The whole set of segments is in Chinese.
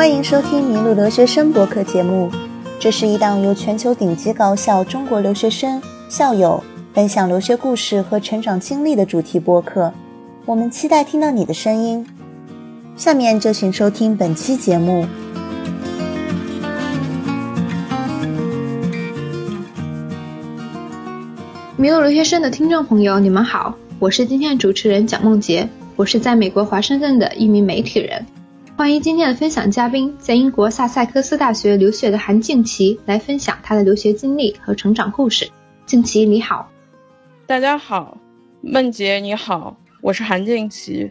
欢迎收听《麋鹿留学生》博客节目。这是一档由全球顶级高校中国留学生、校友分享留学故事和成长经历的主题播客。我们期待听到你的声音。下面就请收听本期节目。麋鹿留学生的听众朋友，你们好，我是今天的主持人蒋梦洁，我是在美国华盛顿的一名媒体人。欢迎今天的分享嘉宾，在英国萨塞克斯大学留学的韩静琪来分享她的留学经历和成长故事。静琪，你好。大家好，梦洁你好，我是韩静琪。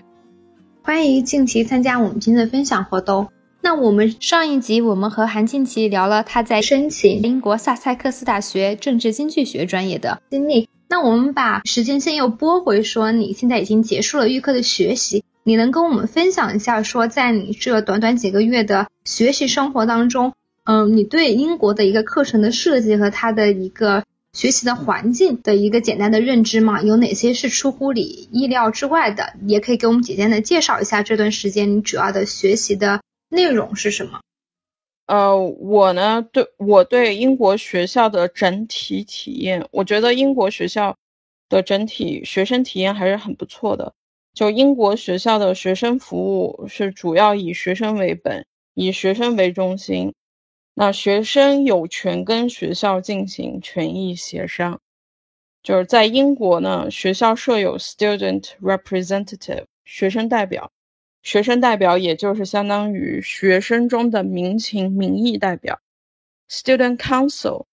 欢迎静琪参加我们今天的分享活动。那我们上一集我们和韩静琪聊了她在申请英国萨塞克斯大学政治经济学专业的经历。那我们把时间线又拨回，说你现在已经结束了预科的学习。你能跟我们分享一下，说在你这短短几个月的学习生活当中，嗯，你对英国的一个课程的设计和它的一个学习的环境的一个简单的认知吗？有哪些是出乎你意料之外的？也可以给我们简单的介绍一下这段时间你主要的学习的内容是什么？呃，我呢，对我对英国学校的整体体验，我觉得英国学校的整体学生体验还是很不错的。就英国学校的学生服务是主要以学生为本，以学生为中心。那学生有权跟学校进行权益协商。就是在英国呢，学校设有 student representative 学生代表，学生代表也就是相当于学生中的民情民意代表。student council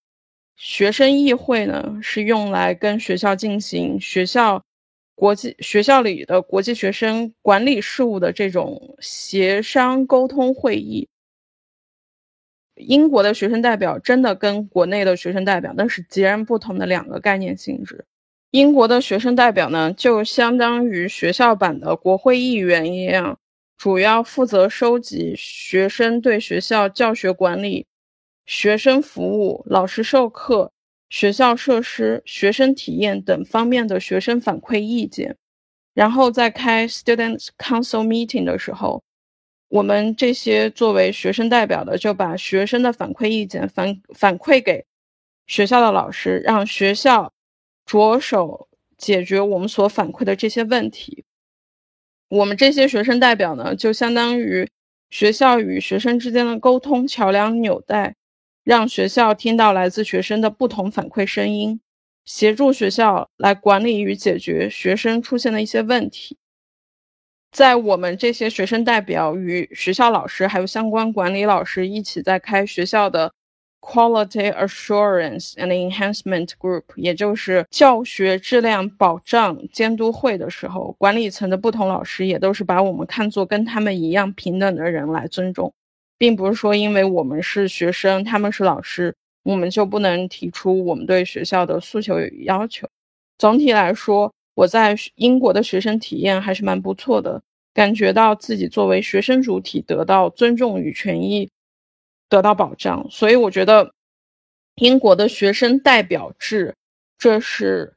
学生议会呢是用来跟学校进行学校。国际学校里的国际学生管理事务的这种协商沟通会议，英国的学生代表真的跟国内的学生代表那是截然不同的两个概念性质。英国的学生代表呢，就相当于学校版的国会议员一样，主要负责收集学生对学校教学管理、学生服务、老师授课。学校设施、学生体验等方面的学生反馈意见，然后在开 Students Council Meeting 的时候，我们这些作为学生代表的就把学生的反馈意见反反馈给学校的老师，让学校着手解决我们所反馈的这些问题。我们这些学生代表呢，就相当于学校与学生之间的沟通桥梁纽带。让学校听到来自学生的不同反馈声音，协助学校来管理与解决学生出现的一些问题。在我们这些学生代表与学校老师还有相关管理老师一起在开学校的 Quality Assurance and Enhancement Group，也就是教学质量保障监督会的时候，管理层的不同老师也都是把我们看作跟他们一样平等的人来尊重。并不是说，因为我们是学生，他们是老师，我们就不能提出我们对学校的诉求与要求。总体来说，我在英国的学生体验还是蛮不错的，感觉到自己作为学生主体得到尊重与权益得到保障。所以，我觉得英国的学生代表制，这是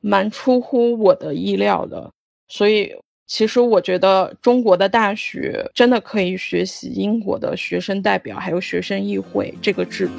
蛮出乎我的意料的。所以。其实我觉得中国的大学真的可以学习英国的学生代表还有学生议会这个制度。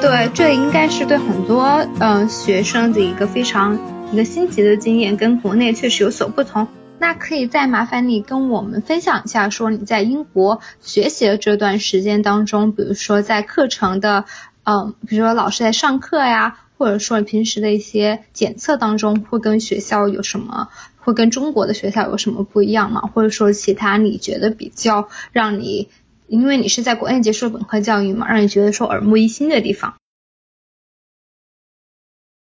对，这应该是对很多嗯学生的一个非常一个新奇的经验，跟国内确实有所不同。那可以再麻烦你跟我们分享一下，说你在英国学习的这段时间当中，比如说在课程的，嗯，比如说老师在上课呀，或者说你平时的一些检测当中，会跟学校有什么，会跟中国的学校有什么不一样吗？或者说其他你觉得比较让你，因为你是在国内接受本科教育嘛，让你觉得说耳目一新的地方？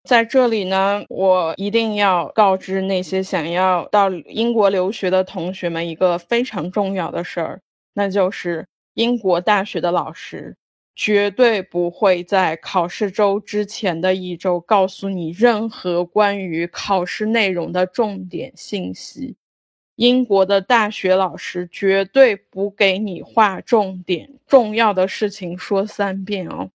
在这里呢，我一定要告知那些想要到英国留学的同学们一个非常重要的事儿，那就是英国大学的老师绝对不会在考试周之前的一周告诉你任何关于考试内容的重点信息。英国的大学老师绝对不给你划重点，重要的事情说三遍哦。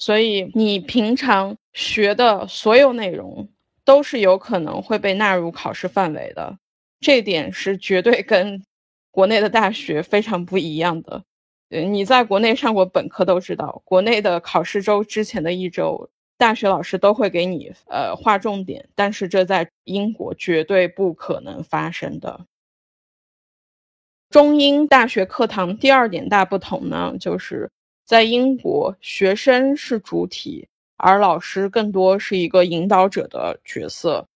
所以你平常学的所有内容都是有可能会被纳入考试范围的，这点是绝对跟国内的大学非常不一样的。你在国内上过本科都知道，国内的考试周之前的一周，大学老师都会给你呃划重点，但是这在英国绝对不可能发生的。中英大学课堂第二点大不同呢，就是在英国学生是主体，而老师更多是一个引导者的角色。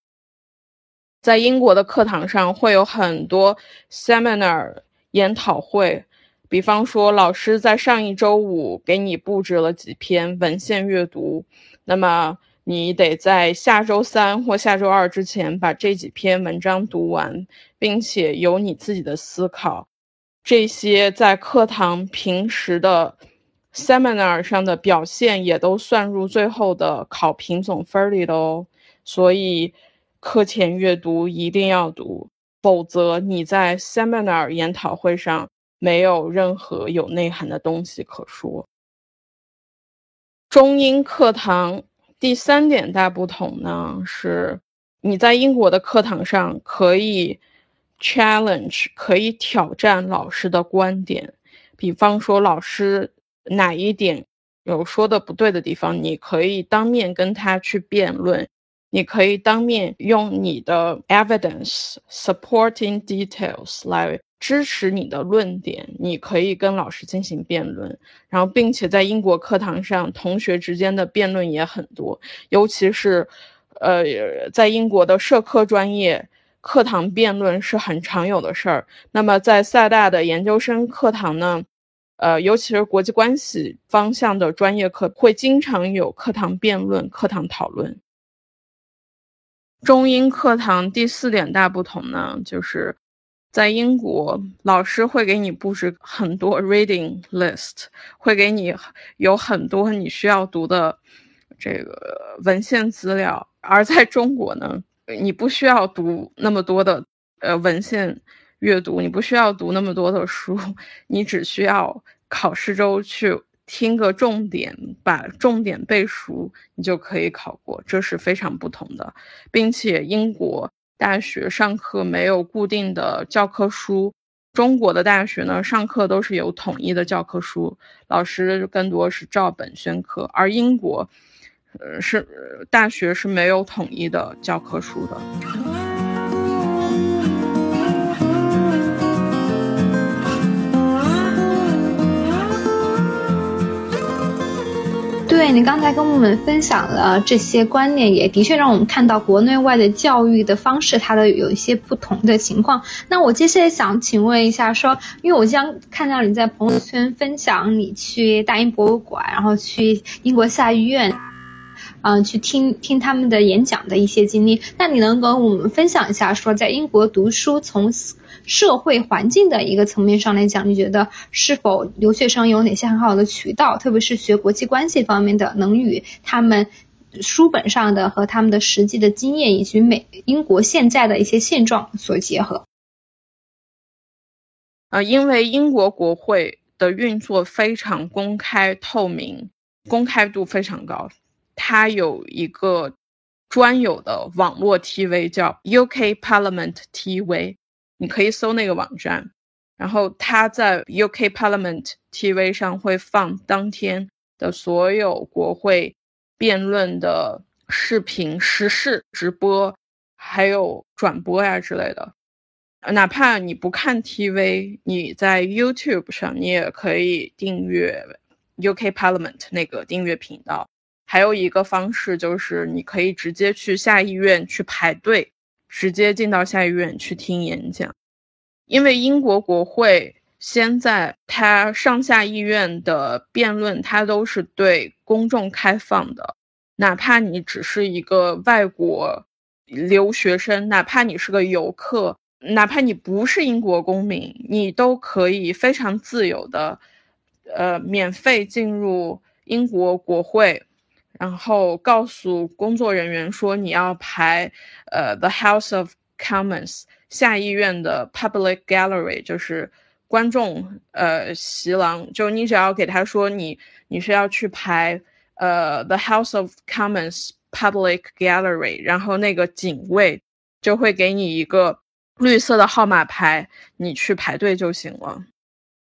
在英国的课堂上会有很多 seminar 研讨会。比方说，老师在上一周五给你布置了几篇文献阅读，那么你得在下周三或下周二之前把这几篇文章读完，并且有你自己的思考。这些在课堂平时的 seminar 上的表现也都算入最后的考评总分里的哦。所以，课前阅读一定要读，否则你在 seminar 研讨会上。没有任何有内涵的东西可说。中英课堂第三点大不同呢，是你在英国的课堂上可以 challenge，可以挑战老师的观点。比方说，老师哪一点有说的不对的地方，你可以当面跟他去辩论，你可以当面用你的 evidence supporting details 来。支持你的论点，你可以跟老师进行辩论，然后并且在英国课堂上，同学之间的辩论也很多，尤其是，呃，在英国的社科专业课堂辩论是很常有的事儿。那么在萨大的研究生课堂呢，呃，尤其是国际关系方向的专业课，会经常有课堂辩论、课堂讨论。中英课堂第四点大不同呢，就是。在英国，老师会给你布置很多 reading list，会给你有很多你需要读的这个文献资料。而在中国呢，你不需要读那么多的呃文献阅读，你不需要读那么多的书，你只需要考试周去听个重点，把重点背熟，你就可以考过。这是非常不同的，并且英国。大学上课没有固定的教科书，中国的大学呢，上课都是有统一的教科书，老师更多是照本宣科，而英国，呃，是大学是没有统一的教科书的。对你刚才跟我们分享了这些观念，也的确让我们看到国内外的教育的方式，它的有一些不同的情况。那我接下来想请问一下，说，因为我将看到你在朋友圈分享你去大英博物馆，然后去英国下议院，嗯，去听听他们的演讲的一些经历。那你能跟我们分享一下，说在英国读书从？社会环境的一个层面上来讲，你觉得是否留学生有哪些很好的渠道，特别是学国际关系方面的，能与他们书本上的和他们的实际的经验以及美英国现在的一些现状所结合？呃，因为英国国会的运作非常公开透明，公开度非常高，它有一个专有的网络 TV 叫 UK Parliament TV。你可以搜那个网站，然后它在 UK Parliament TV 上会放当天的所有国会辩论的视频、实时直播，还有转播呀之类的。哪怕你不看 TV，你在 YouTube 上你也可以订阅 UK Parliament 那个订阅频道。还有一个方式就是你可以直接去下议院去排队。直接进到下议院去听演讲，因为英国国会现在它上下议院的辩论，它都是对公众开放的，哪怕你只是一个外国留学生，哪怕你是个游客，哪怕你不是英国公民，你都可以非常自由的，呃，免费进入英国国会。然后告诉工作人员说你要排，呃，the House of Commons 下议院的 public gallery，就是观众呃席廊，就你只要给他说你你是要去排呃，The House of Commons Public Gallery，然后那个警卫就会给你一个绿色的号码牌，你去排队就行了。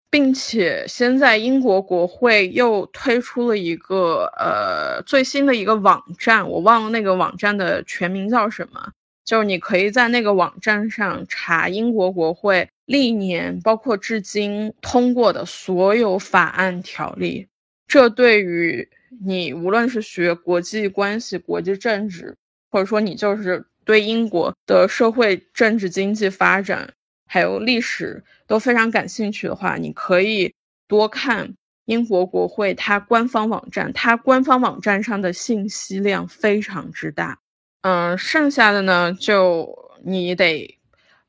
并且现在英国国会又推出了一个呃最新的一个网站，我忘了那个网站的全名叫什么，就是你可以在那个网站上查英国国会历年包括至今通过的所有法案条例。这对于你无论是学国际关系、国际政治，或者说你就是对英国的社会、政治、经济发展。还有历史都非常感兴趣的话，你可以多看英国国会它官方网站，它官方网站上的信息量非常之大。嗯，剩下的呢，就你得，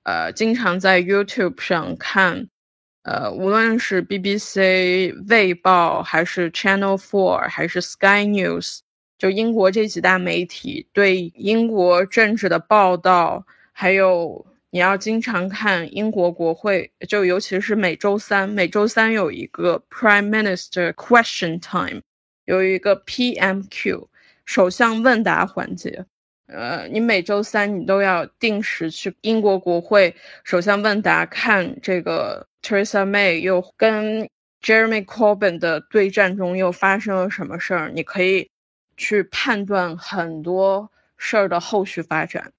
呃，经常在 YouTube 上看，呃，无论是 BBC、卫报，还是 Channel Four，还是 Sky News，就英国这几大媒体对英国政治的报道，还有。你要经常看英国国会，就尤其是每周三，每周三有一个 Prime Minister Question Time，有一个 PMQ 首相问答环节。呃，你每周三你都要定时去英国国会首相问答，看这个 Theresa May 又跟 Jeremy Corbyn 的对战中又发生了什么事儿，你可以去判断很多事儿的后续发展。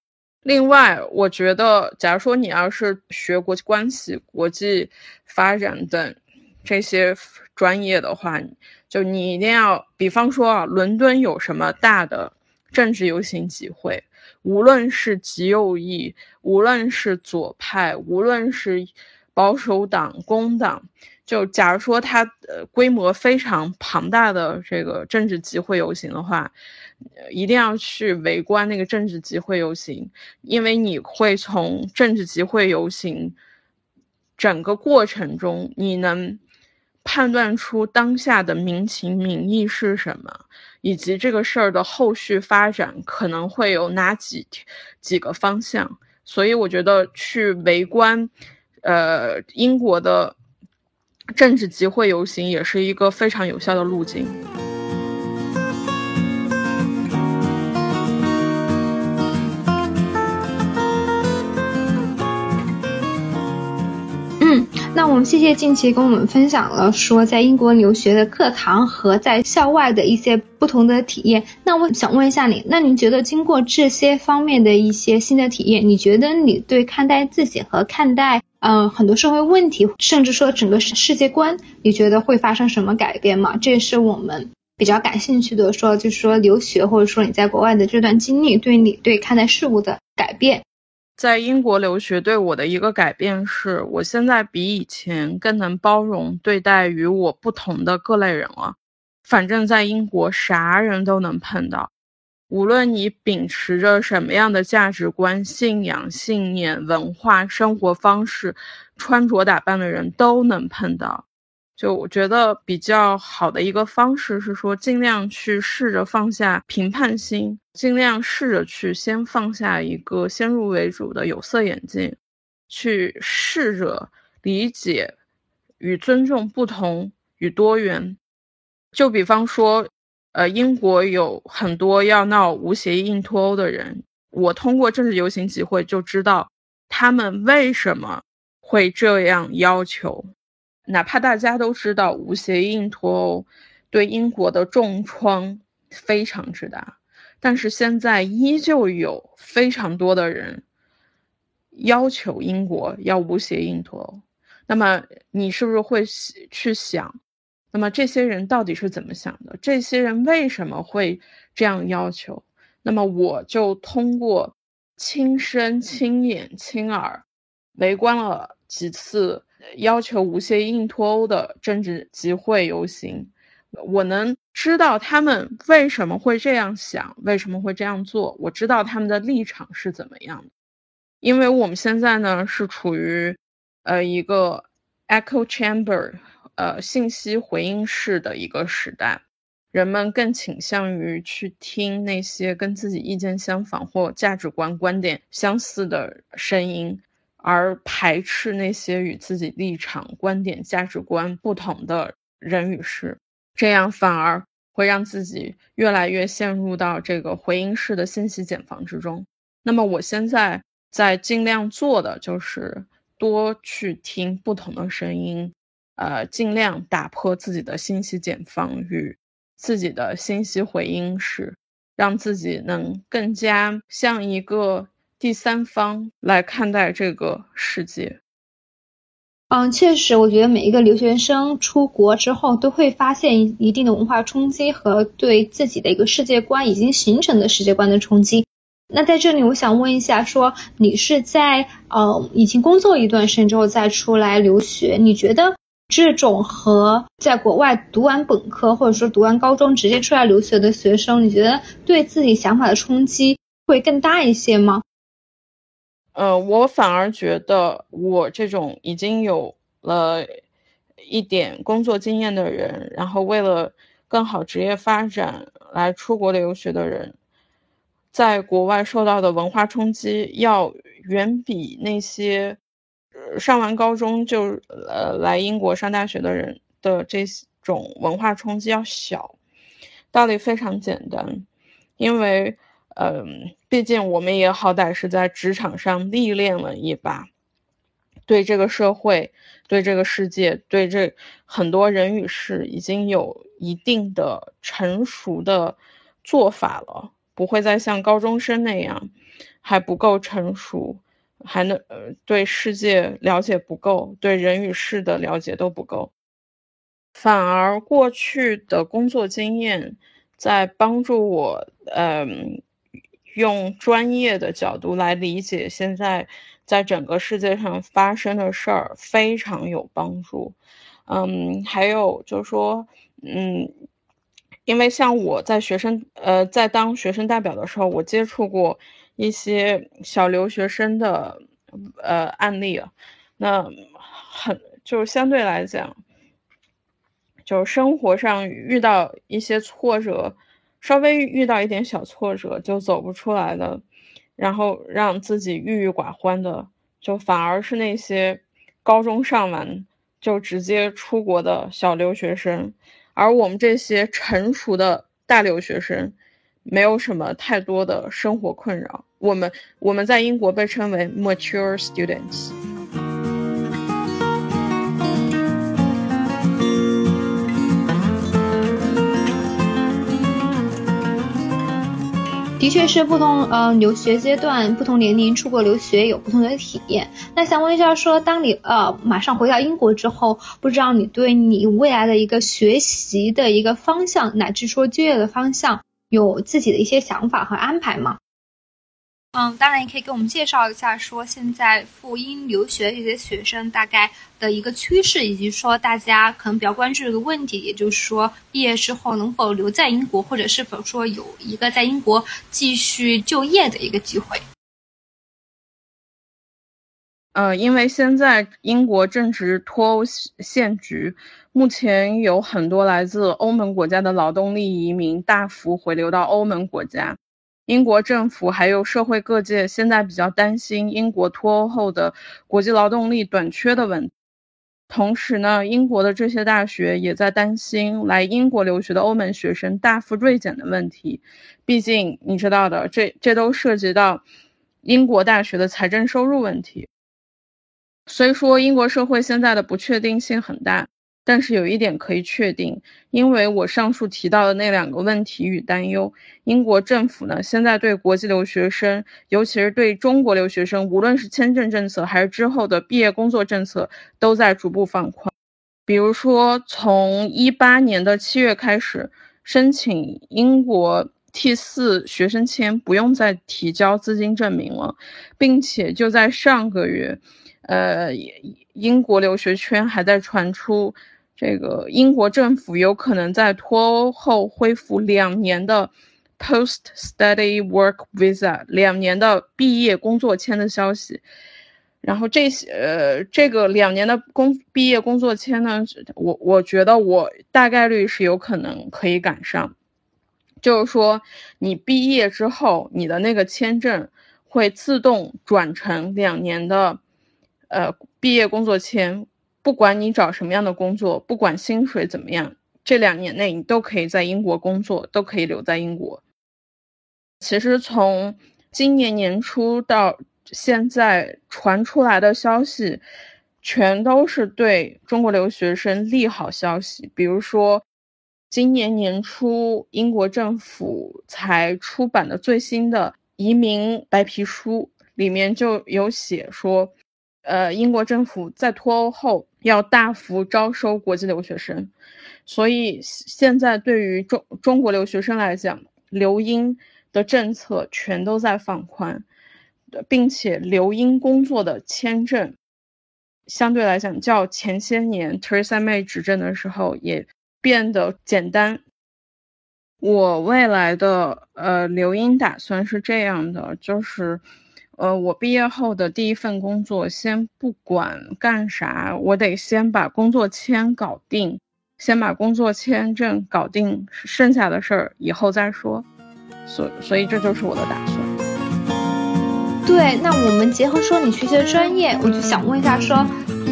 另外，我觉得，假如说你要是学国际关系、国际发展等这些专业的话，就你一定要，比方说啊，伦敦有什么大的政治游行集会，无论是极右翼，无论是左派，无论是保守党、工党，就假如说它呃规模非常庞大的这个政治集会游行的话。一定要去围观那个政治集会游行，因为你会从政治集会游行整个过程中，你能判断出当下的民情民意是什么，以及这个事儿的后续发展可能会有哪几几个方向。所以我觉得去围观，呃，英国的政治集会游行也是一个非常有效的路径。嗯那我们谢谢近期跟我们分享了说在英国留学的课堂和在校外的一些不同的体验。那我想问一下你，那你觉得经过这些方面的一些新的体验，你觉得你对看待自己和看待嗯很多社会问题，甚至说整个世界观，你觉得会发生什么改变吗？这是我们比较感兴趣的，说就是说留学或者说你在国外的这段经历对你对看待事物的改变。在英国留学对我的一个改变是，我现在比以前更能包容对待与我不同的各类人了。反正，在英国啥人都能碰到，无论你秉持着什么样的价值观、信仰、信念、文化、生活方式、穿着打扮的人都能碰到。就我觉得比较好的一个方式是说，尽量去试着放下评判心，尽量试着去先放下一个先入为主的有色眼镜，去试着理解与尊重不同与多元。就比方说，呃，英国有很多要闹无协议硬脱欧的人，我通过政治游行集会就知道他们为什么会这样要求。哪怕大家都知道无协议硬脱欧对英国的重创非常之大，但是现在依旧有非常多的人要求英国要无协议硬脱欧。那么你是不是会去想，那么这些人到底是怎么想的？这些人为什么会这样要求？那么我就通过亲身、亲眼、亲耳围观了几次。要求无协议硬脱欧的政治集会游行，我能知道他们为什么会这样想，为什么会这样做。我知道他们的立场是怎么样的，因为我们现在呢是处于呃一个 echo chamber，呃信息回音室的一个时代，人们更倾向于去听那些跟自己意见相仿或价值观观点相似的声音。而排斥那些与自己立场、观点、价值观不同的人与事，这样反而会让自己越来越陷入到这个回音式的信息茧房之中。那么我现在在尽量做的就是多去听不同的声音，呃，尽量打破自己的信息茧房与自己的信息回音室，让自己能更加像一个第三方来看待这个世界。嗯，确实，我觉得每一个留学生出国之后都会发现一定的文化冲击和对自己的一个世界观已经形成的世界观的冲击。那在这里，我想问一下，说你是在呃已经工作一段时间之后再出来留学，你觉得这种和在国外读完本科或者说读完高中直接出来留学的学生，你觉得对自己想法的冲击会更大一些吗？呃，我反而觉得我这种已经有了一点工作经验的人，然后为了更好职业发展来出国留学的人，在国外受到的文化冲击要远比那些上完高中就呃来英国上大学的人的这种文化冲击要小。道理非常简单，因为。嗯，毕竟我们也好歹是在职场上历练了一把，对这个社会、对这个世界、对这很多人与事已经有一定的成熟的做法了，不会再像高中生那样还不够成熟，还能呃对世界了解不够，对人与事的了解都不够，反而过去的工作经验在帮助我，嗯。用专业的角度来理解现在在整个世界上发生的事儿，非常有帮助。嗯，还有就是说，嗯，因为像我在学生呃在当学生代表的时候，我接触过一些小留学生的呃案例啊，那很就相对来讲，就生活上遇到一些挫折。稍微遇到一点小挫折就走不出来的，然后让自己郁郁寡欢的，就反而是那些高中上完就直接出国的小留学生，而我们这些成熟的大留学生，没有什么太多的生活困扰。我们我们在英国被称为 mature students。的确是不同呃留学阶段、不同年龄出国留学有不同的体验。那想问一下，说当你呃马上回到英国之后，不知道你对你未来的一个学习的一个方向，乃至说就业的方向，有自己的一些想法和安排吗？嗯，当然也可以给我们介绍一下，说现在赴英留学一些学生大概的一个趋势，以及说大家可能比较关注的一个问题，也就是说毕业之后能否留在英国，或者是否说有一个在英国继续就业的一个机会。呃，因为现在英国正值脱欧现局，目前有很多来自欧盟国家的劳动力移民大幅回流到欧盟国家。英国政府还有社会各界现在比较担心英国脱欧后的国际劳动力短缺的问题。同时呢，英国的这些大学也在担心来英国留学的欧盟学生大幅锐减的问题。毕竟你知道的，这这都涉及到英国大学的财政收入问题。所以说，英国社会现在的不确定性很大。但是有一点可以确定，因为我上述提到的那两个问题与担忧，英国政府呢现在对国际留学生，尤其是对中国留学生，无论是签证政策还是之后的毕业工作政策，都在逐步放宽。比如说，从一八年的七月开始，申请英国 T 四学生签不用再提交资金证明了，并且就在上个月，呃，英国留学圈还在传出。这个英国政府有可能在脱欧后恢复两年的 post study work visa，两年的毕业工作签的消息。然后这些呃，这个两年的工毕业工作签呢，我我觉得我大概率是有可能可以赶上。就是说，你毕业之后，你的那个签证会自动转成两年的呃毕业工作签。不管你找什么样的工作，不管薪水怎么样，这两年内你都可以在英国工作，都可以留在英国。其实从今年年初到现在传出来的消息，全都是对中国留学生利好消息。比如说，今年年初英国政府才出版的最新的移民白皮书，里面就有写说，呃，英国政府在脱欧后要大幅招收国际留学生，所以现在对于中中国留学生来讲，留英的政策全都在放宽。并且留英工作的签证，相对来讲较前些年 Theresa May 执政的时候也变得简单。我未来的呃留英打算是这样的，就是呃我毕业后的第一份工作，先不管干啥，我得先把工作签搞定，先把工作签证搞定，剩下的事儿以后再说。所所以这就是我的打算。对，那我们结合说你学习的专业，我就想问一下，说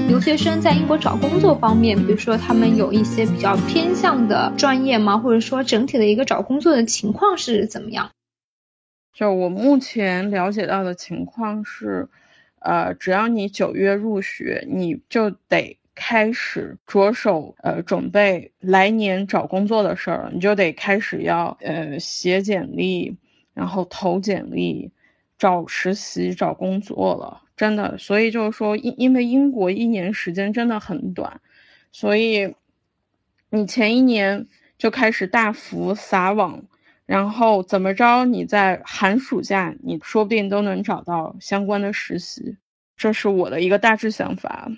留学生在英国找工作方面，比如说他们有一些比较偏向的专业吗？或者说整体的一个找工作的情况是怎么样？就我目前了解到的情况是，呃，只要你九月入学，你就得开始着手呃准备来年找工作的事儿，你就得开始要呃写简历，然后投简历。找实习、找工作了，真的，所以就是说，因因为英国一年时间真的很短，所以你前一年就开始大幅撒网，然后怎么着，你在寒暑假，你说不定都能找到相关的实习，这是我的一个大致想法。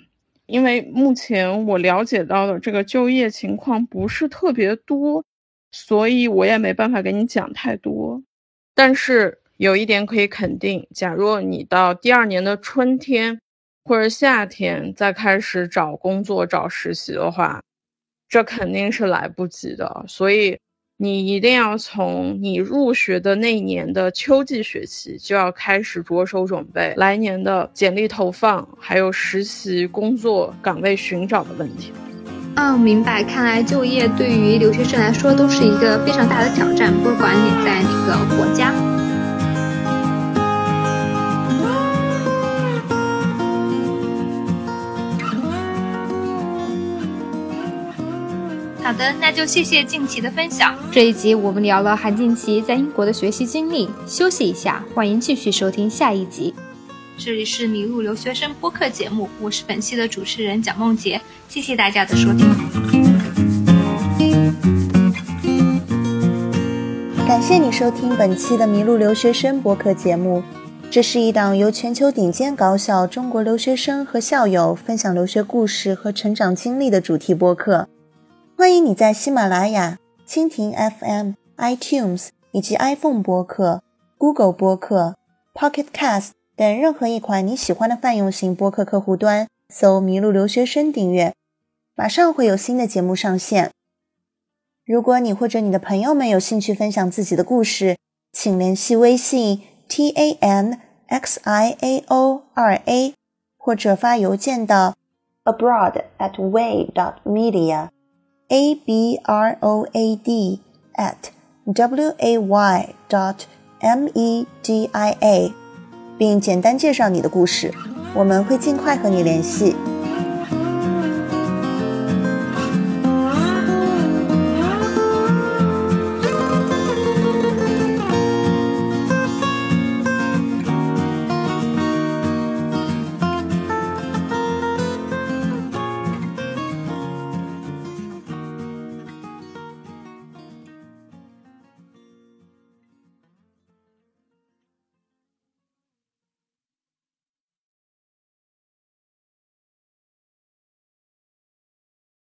因为目前我了解到的这个就业情况不是特别多，所以我也没办法给你讲太多，但是。有一点可以肯定，假如你到第二年的春天或者夏天再开始找工作、找实习的话，这肯定是来不及的。所以你一定要从你入学的那年的秋季学期就要开始着手准备来年的简历投放，还有实习工作岗位寻找的问题。嗯，明白。看来就业对于留学生来说都是一个非常大的挑战，不管你在哪个国家。好的，那就谢谢静琪的分享。这一集我们聊了韩静琪在英国的学习经历。休息一下，欢迎继续收听下一集。这里是迷路留学生播客节目，我是本期的主持人蒋梦洁，谢谢大家的收听。感谢你收听本期的迷路留学生播客节目。这是一档由全球顶尖高校中国留学生和校友分享留学故事和成长经历的主题播客。欢迎你在喜马拉雅、蜻蜓 FM、iTunes 以及 iPhone 播客、Google 播客、Pocket Cast 等任何一款你喜欢的泛用型播客客户端搜“麋鹿留学生”订阅，马上会有新的节目上线。如果你或者你的朋友们有兴趣分享自己的故事，请联系微信 t a n x i a o 二 a，或者发邮件到 abroad at way dot media。a b r o a d at w a y dot m e d i a，并简单介绍你的故事，我们会尽快和你联系。